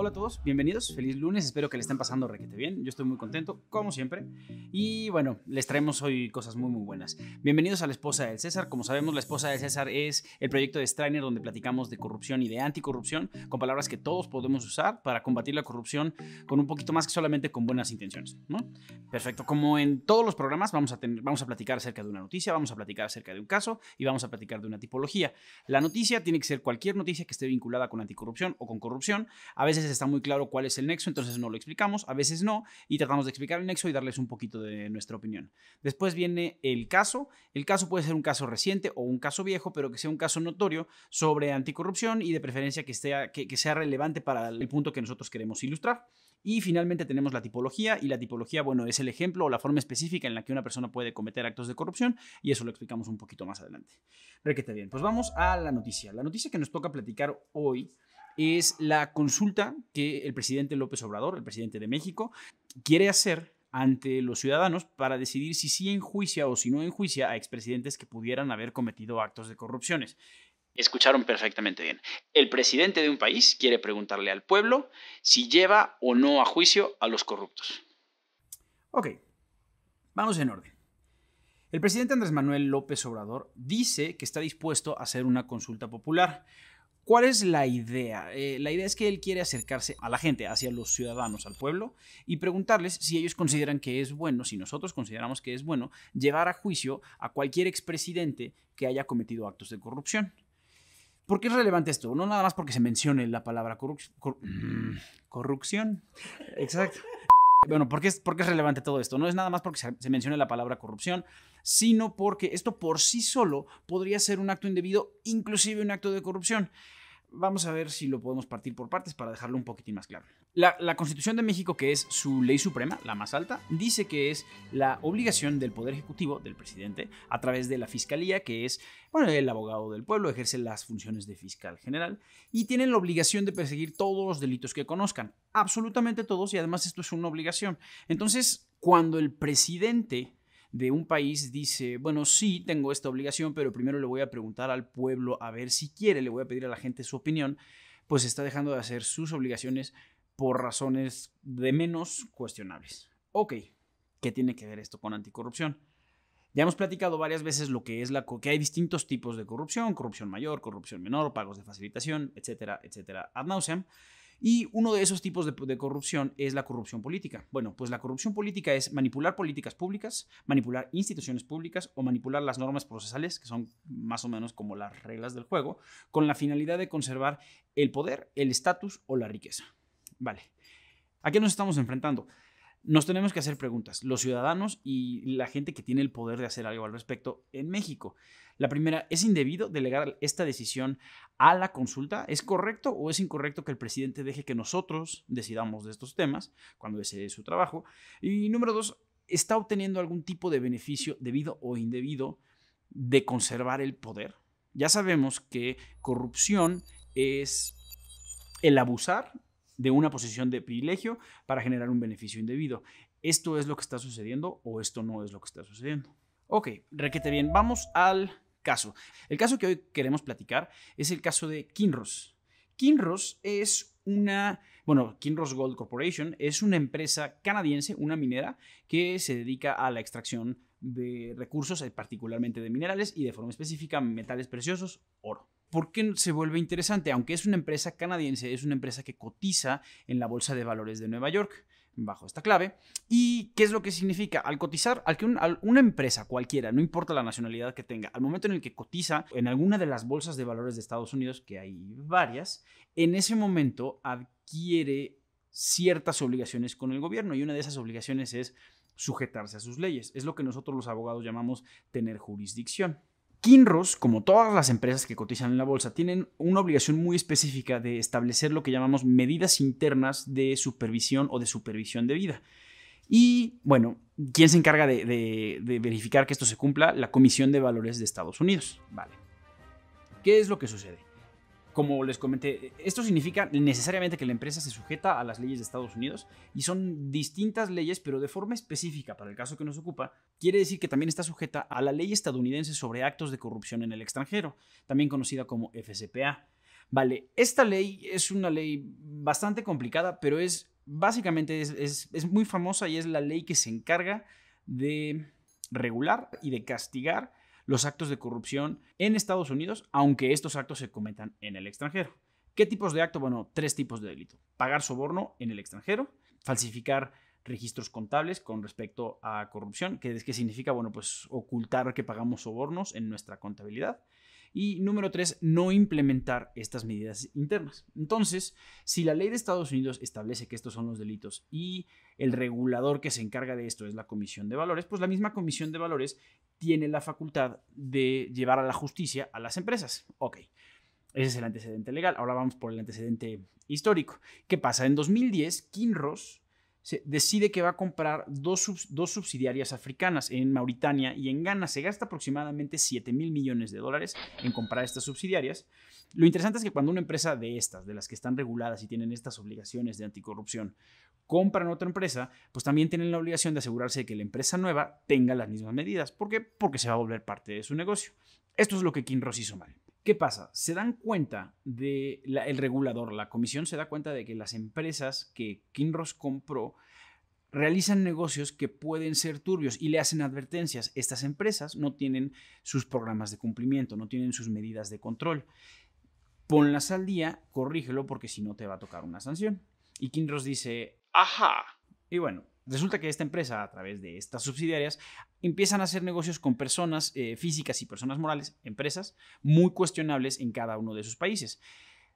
Hola a todos, bienvenidos, feliz lunes, espero que le estén pasando requete bien, yo estoy muy contento, como siempre, y bueno, les traemos hoy cosas muy muy buenas. Bienvenidos a La Esposa del César, como sabemos La Esposa del César es el proyecto de Strainer donde platicamos de corrupción y de anticorrupción, con palabras que todos podemos usar para combatir la corrupción con un poquito más que solamente con buenas intenciones, ¿no? Perfecto, como en todos los programas vamos a, tener, vamos a platicar acerca de una noticia, vamos a platicar acerca de un caso y vamos a platicar de una tipología. La noticia tiene que ser cualquier noticia que esté vinculada con anticorrupción o con corrupción, a veces está muy claro cuál es el nexo, entonces no lo explicamos, a veces no, y tratamos de explicar el nexo y darles un poquito de nuestra opinión. Después viene el caso. El caso puede ser un caso reciente o un caso viejo, pero que sea un caso notorio sobre anticorrupción y de preferencia que, sea, que, que sea relevante para el punto que nosotros queremos ilustrar. Y finalmente tenemos la tipología, y la tipología, bueno, es el ejemplo o la forma específica en la que una persona puede cometer actos de corrupción, y eso lo explicamos un poquito más adelante. Requete bien, pues vamos a la noticia. La noticia que nos toca platicar hoy es la consulta que el presidente López Obrador, el presidente de México, quiere hacer ante los ciudadanos para decidir si sí enjuicia o si no enjuicia a expresidentes que pudieran haber cometido actos de corrupciones. Escucharon perfectamente bien. El presidente de un país quiere preguntarle al pueblo si lleva o no a juicio a los corruptos. Ok, vamos en orden. El presidente Andrés Manuel López Obrador dice que está dispuesto a hacer una consulta popular. ¿Cuál es la idea? Eh, la idea es que él quiere acercarse a la gente, hacia los ciudadanos, al pueblo, y preguntarles si ellos consideran que es bueno, si nosotros consideramos que es bueno, llevar a juicio a cualquier expresidente que haya cometido actos de corrupción. ¿Por qué es relevante esto? No nada más porque se mencione la palabra mm, corrupción. Exacto. Bueno, ¿por qué, es, es relevante todo esto? No es nada más porque se, se mencione la palabra corrupción, sino porque esto por sí solo podría ser un acto indebido, inclusive un acto de corrupción. Vamos a ver si lo podemos partir por partes para dejarlo un poquitín más claro. La, Constitución de México, que es su ley suprema, la más alta, dice que es la obligación del Poder Ejecutivo, del presidente, a través de la Fiscalía, que es bueno, el abogado del pueblo, ejerce las funciones de fiscal general y tienen la obligación de perseguir todos los delitos que conozcan, absolutamente todos, y además esto es una obligación. Entonces, cuando el presidente de un país dice, bueno, sí, tengo esta obligación, pero primero le voy a preguntar al pueblo a ver si quiere, le voy a pedir a la gente su opinión, pues está dejando de hacer sus obligaciones por razones de menos cuestionables. Ok, ¿qué tiene que ver esto con anticorrupción? Ya hemos platicado varias veces lo que es la que hay distintos tipos de corrupción, corrupción mayor, corrupción menor, pagos de facilitación, etcétera, etcétera, ad nauseam. Y uno de esos tipos de, corrupción es la corrupción política. Bueno, pues la corrupción política es manipular políticas públicas, manipular instituciones públicas o manipular las normas procesales, que son más o menos como las reglas del juego, con la finalidad de conservar el poder, el estatus o la riqueza. Vale. ¿A qué nos estamos enfrentando? Nos tenemos que hacer preguntas, los ciudadanos y la gente que tiene el poder de hacer algo al respecto en México. La primera, ¿es indebido delegar esta decisión a la consulta? ¿Es correcto o es incorrecto que el presidente deje que nosotros decidamos de estos temas cuando ese es su trabajo? Y número dos, ¿está obteniendo algún tipo de beneficio debido o indebido de conservar el poder? Ya sabemos que corrupción es el abusar de una posición de privilegio para generar un beneficio indebido. ¿Esto es lo que está sucediendo o esto no es lo que está sucediendo? Ok, requete bien, vamos al El caso que hoy queremos platicar es el caso de Kinross. Kinross es una, bueno, Kinross Gold Corporation es una empresa canadiense, una minera, que se dedica a la extracción de recursos, eh, particularmente de minerales y de forma específica metales preciosos, oro. ¿Por qué se vuelve interesante? Aunque es una empresa canadiense, es una empresa que cotiza en la Bolsa de Valores de Nueva York bajo esta clave. ¿Y qué es lo que significa? Al cotizar, al que una empresa cualquiera, no importa la nacionalidad que tenga, al momento en el que cotiza en alguna de las bolsas de valores de Estados Unidos, que hay varias, en ese momento adquiere ciertas obligaciones con el gobierno y una de esas obligaciones es sujetarse a sus leyes. Es lo que nosotros los abogados llamamos tener jurisdicción. Kinross, como todas las empresas que cotizan en la bolsa, tienen una obligación muy específica de establecer lo que llamamos medidas internas de supervisión o de supervisión de vida. Y bueno, ¿quién se encarga de, de verificar que esto se cumpla? La Comisión de Valores de Estados Unidos. Vale. ¿Qué es lo que sucede? Como les comenté, esto significa necesariamente que la empresa se sujeta a las leyes de Estados Unidos y son distintas leyes, pero de forma específica para el caso que nos ocupa, quiere decir que también está sujeta a la ley estadounidense sobre actos de corrupción en el extranjero, también conocida como FCPA. Vale, esta ley es una ley bastante complicada, pero es básicamente es, es muy famosa y es la ley que se encarga de regular y de castigar los actos de corrupción en Estados Unidos, aunque estos actos se cometan en el extranjero. ¿Qué tipos de acto? Bueno, tres tipos de delito. Pagar soborno en el extranjero, falsificar registros contables con respecto a corrupción, que, que significa, bueno, pues ocultar que pagamos sobornos en nuestra contabilidad. Y número tres, no implementar estas medidas internas. Entonces, si la ley de Estados Unidos establece que estos son los delitos y el regulador que se encarga de esto es la Comisión de Valores, pues la misma Comisión de Valores tiene la facultad de llevar a la justicia a las empresas. Ok, ese es el antecedente legal. Ahora vamos por el antecedente histórico. ¿Qué pasa? En 2010, Kinross decide que va a comprar dos, subsidiarias africanas en Mauritania y en Ghana. Se gasta aproximadamente 7 mil millones de dólares en comprar estas subsidiarias. Lo interesante es que cuando una empresa de estas, de las que están reguladas y tienen estas obligaciones de anticorrupción, compran otra empresa, pues también tienen la obligación de asegurarse de que la empresa nueva tenga las mismas medidas. ¿Por qué? Porque se va a volver parte de su negocio. Esto es lo que Kinross hizo mal. ¿Qué pasa? Se dan cuenta de el regulador, la comisión se da cuenta de que las empresas que Kinross compró realizan negocios que pueden ser turbios y le hacen advertencias. Estas empresas no tienen sus programas de cumplimiento, no tienen sus medidas de control. Ponlas al día, corrígelo porque si no te va a tocar una sanción. Y Kinross dice, ajá. Y bueno, Resulta que esta empresa, a través de estas subsidiarias, empiezan a hacer negocios con personas eh, físicas y personas morales, empresas, muy cuestionables en cada uno de sus países.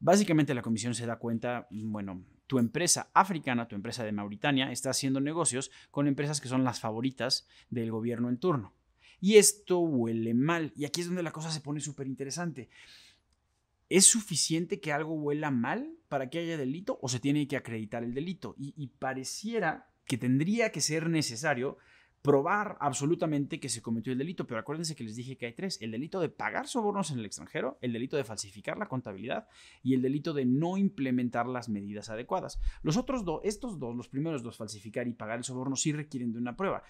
Básicamente la comisión se da cuenta, bueno, tu empresa africana, tu empresa de Mauritania, está haciendo negocios con empresas que son las favoritas del gobierno en turno. Y esto huele mal. Y aquí es donde la cosa se pone súper interesante. ¿Es suficiente que algo huela mal para que haya delito o se tiene que acreditar el delito? y pareciera que tendría que ser necesario probar absolutamente que se cometió el delito, pero acuérdense que les dije que hay tres, el delito de pagar sobornos en el extranjero, el delito de falsificar la contabilidad y el delito de no implementar las medidas adecuadas. Los otros dos, estos dos, los primeros dos, falsificar y pagar el soborno, sí requieren de una prueba,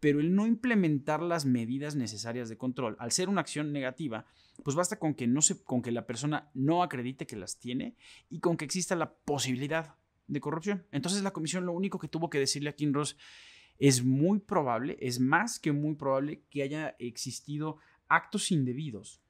pero el no implementar las medidas necesarias de control, al ser una acción negativa, pues basta con que, no se, con que la persona no acredite que las tiene y con que exista la posibilidad de corrupción. Entonces la comisión lo único que tuvo que decirle a Kinross es muy probable, es más que muy probable que haya existido actos indebidos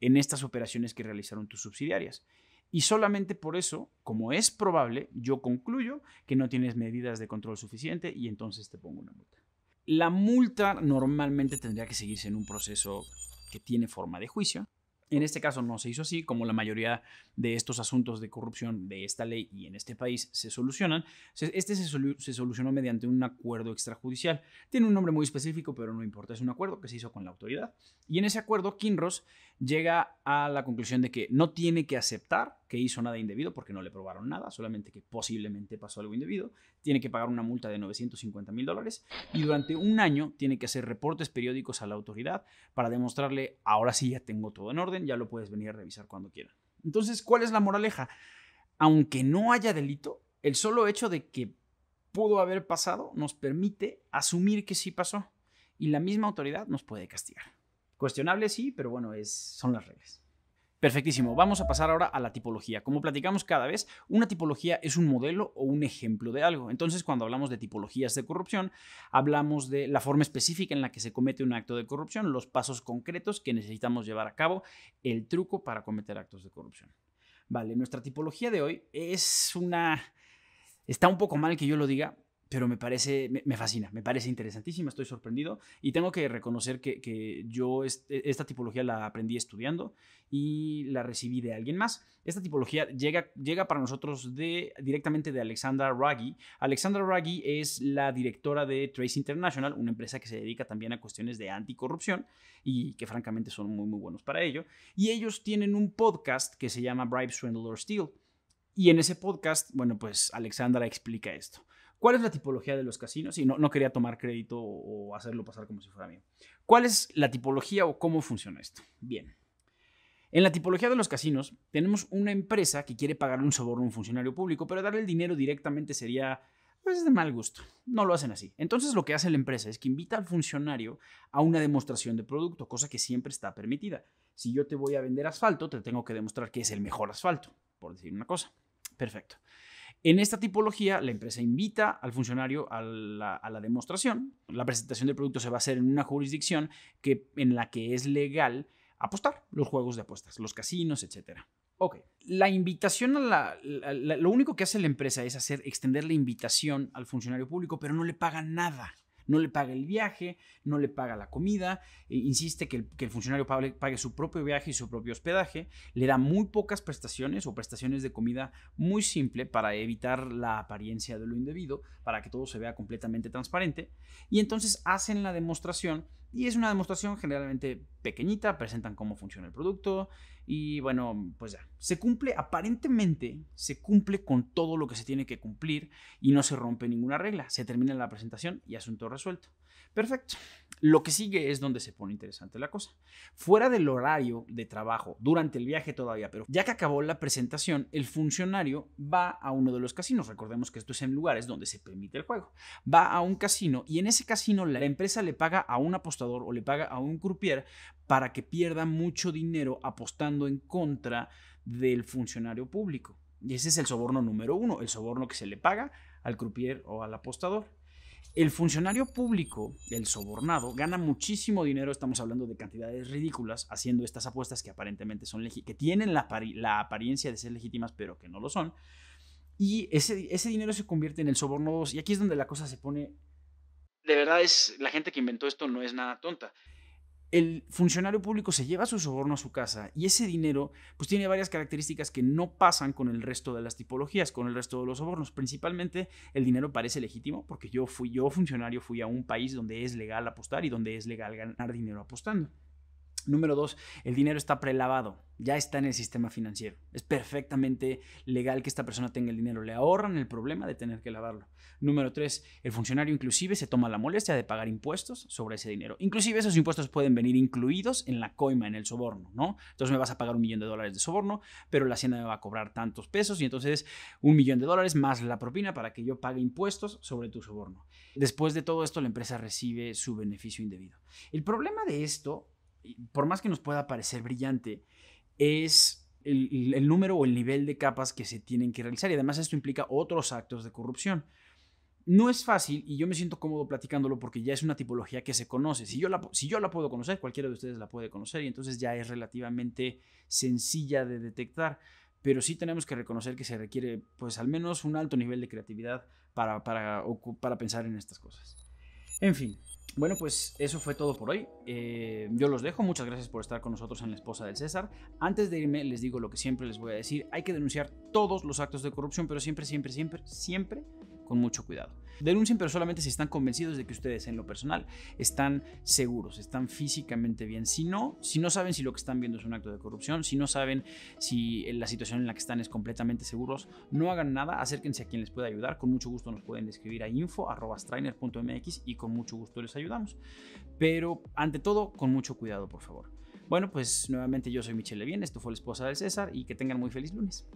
en estas operaciones que realizaron tus subsidiarias. Y solamente por eso, como es probable, yo concluyo que no tienes medidas de control suficiente y entonces te pongo una multa. La multa normalmente tendría que seguirse en un proceso que tiene forma de juicio, en este caso no se hizo así, como la mayoría de estos asuntos de corrupción de esta ley y en este país se solucionan. Este se, solucionó mediante un acuerdo extrajudicial. Tiene un nombre muy específico, pero no importa, es un acuerdo que se hizo con la autoridad. Y en ese acuerdo, Kinross llega a la conclusión de que no tiene que aceptar que hizo nada indebido porque no le probaron nada, solamente que posiblemente pasó algo indebido. Tiene que pagar una multa de 950 mil dólares y durante un año tiene que hacer reportes periódicos a la autoridad para demostrarle, ahora sí ya tengo todo en orden, ya lo puedes venir a revisar cuando quieras. Entonces, ¿cuál es la moraleja? Aunque no haya delito, el solo hecho de que pudo haber pasado nos permite asumir que sí pasó y la misma autoridad nos puede castigar. Cuestionable sí, pero bueno, es, son las reglas. Perfectísimo, vamos a pasar ahora a la tipología. Como platicamos cada vez, una tipología es un modelo o un ejemplo de algo. Entonces, cuando hablamos de tipologías de corrupción, hablamos de la forma específica en la que se comete un acto de corrupción, los pasos concretos que necesitamos llevar a cabo, el truco para cometer actos de corrupción. Vale, nuestra tipología de hoy es una... Está un poco mal que yo lo diga, pero me parece, me, fascina, me parece interesantísima, estoy sorprendido y tengo que reconocer que, yo e, esta tipología la aprendí estudiando y la recibí de alguien más. Esta tipología llega, llega para nosotros de, directamente de Alexandra Raggi. Alexandra Raggi es la directora de Trace International, una empresa que se dedica también a cuestiones de anticorrupción y que francamente son muy, muy buenos para ello. Y ellos tienen un podcast que se llama Bribe, Swindle or. Y en ese podcast, bueno, pues Alexandra explica esto. ¿Cuál es la tipología de los casinos? Y no, no quería tomar crédito o hacerlo pasar como si fuera mío. ¿Cuál es la tipología o cómo funciona esto? Bien. En la tipología de los casinos, tenemos una empresa que quiere pagarle un soborno a un funcionario público, pero darle el dinero directamente sería pues, de mal gusto. No lo hacen así. Entonces lo que hace la empresa es que invita al funcionario a una demostración de producto, cosa que siempre está permitida. Si yo te voy a vender asfalto, te tengo que demostrar que es el mejor asfalto, por decir una cosa. Perfecto. En esta tipología, la empresa invita al funcionario a la, demostración. La presentación del producto se va a hacer en una jurisdicción que, en la que es legal apostar los juegos de apuestas, los casinos, etc. Ok. La invitación a la, Lo único que hace la empresa es hacer extender la invitación al funcionario público, pero no le paga nada. No le paga el viaje, no le paga la comida, e insiste que el, funcionario pague, su propio viaje y su propio hospedaje, le da muy pocas prestaciones o prestaciones de comida muy simple para evitar la apariencia de lo indebido, para que todo se vea completamente transparente, y entonces hacen la demostración y es una demostración generalmente pequeñita, presentan cómo funciona el producto y bueno, pues ya, se cumple, aparentemente se cumple con todo lo que se tiene que cumplir y no se rompe ninguna regla. Se termina la presentación y asunto resuelto. Perfecto. Lo que sigue es donde se pone interesante la cosa. Fuera del horario de trabajo, durante el viaje todavía, pero ya que acabó la presentación, el funcionario va a uno de los casinos. Recordemos que esto es en lugares donde se permite el juego. Va a un casino y en ese casino la empresa le paga a un apostador o le paga a un croupier para que pierda mucho dinero apostando en contra del funcionario público. Y ese es el soborno número uno, el soborno que se le paga al croupier o al apostador. El funcionario público, el sobornado, gana muchísimo dinero, estamos hablando de cantidades ridículas, haciendo estas apuestas que aparentemente son que tienen la, apariencia de ser legítimas, pero que no lo son. Y ese, ese dinero se convierte en el soborno 2. Y aquí es donde la cosa se pone... De verdad es, la gente que inventó esto no es nada tonta el funcionario público se lleva su soborno a su casa y ese dinero pues tiene varias características que no pasan con el resto de las tipologías, con el resto de los sobornos. Principalmente el dinero parece legítimo porque yo fui yo funcionario fui a un país donde es legal apostar y donde es legal ganar dinero apostando. Número dos, el dinero está prelavado, ya está en el sistema financiero. Es perfectamente legal que esta persona tenga el dinero, le ahorran el problema de tener que lavarlo. Número tres, el funcionario inclusive se toma la molestia de pagar impuestos sobre ese dinero. Inclusive esos impuestos pueden venir incluidos en la coima, en el soborno, ¿no? Entonces me vas a pagar un millón de dólares de soborno, pero la hacienda me va a cobrar tantos pesos y entonces un millón de dólares más la propina para que yo pague impuestos sobre tu soborno. Después de todo esto, la empresa recibe su beneficio indebido. El problema de esto por más que nos pueda parecer brillante, es el, número o el nivel de capas que se tienen que realizar. Y además esto implica otros actos de corrupción. No es fácil y yo me siento cómodo platicándolo porque ya es una tipología que se conoce. Si yo, la, si yo la puedo conocer, cualquiera de ustedes la puede conocer y entonces ya es relativamente sencilla de detectar. Pero sí tenemos que reconocer que se requiere pues al menos un alto nivel de creatividad para, para, para pensar en estas cosas. En fin, bueno, pues eso fue todo por hoy. Eh, yo los dejo. Muchas gracias por estar con nosotros en La Esposa del César. Antes de irme, les digo lo que siempre les voy a decir. Hay que denunciar todos los actos de corrupción, pero siempre, siempre, siempre, siempre con mucho cuidado. Denuncien, pero solamente si están convencidos de que ustedes en lo personal están seguros, están físicamente bien. Si no, si no saben si lo que están viendo es un acto de corrupción, si no saben si la situación en la que están es completamente seguros, no hagan nada, acérquense a quien les pueda ayudar. Con mucho gusto nos pueden escribir a info.strainer.mx y con mucho gusto les ayudamos. Pero ante todo, con mucho cuidado, por favor. Bueno, pues nuevamente yo soy Michelle Levien, esto fue la esposa del César y que tengan muy feliz lunes.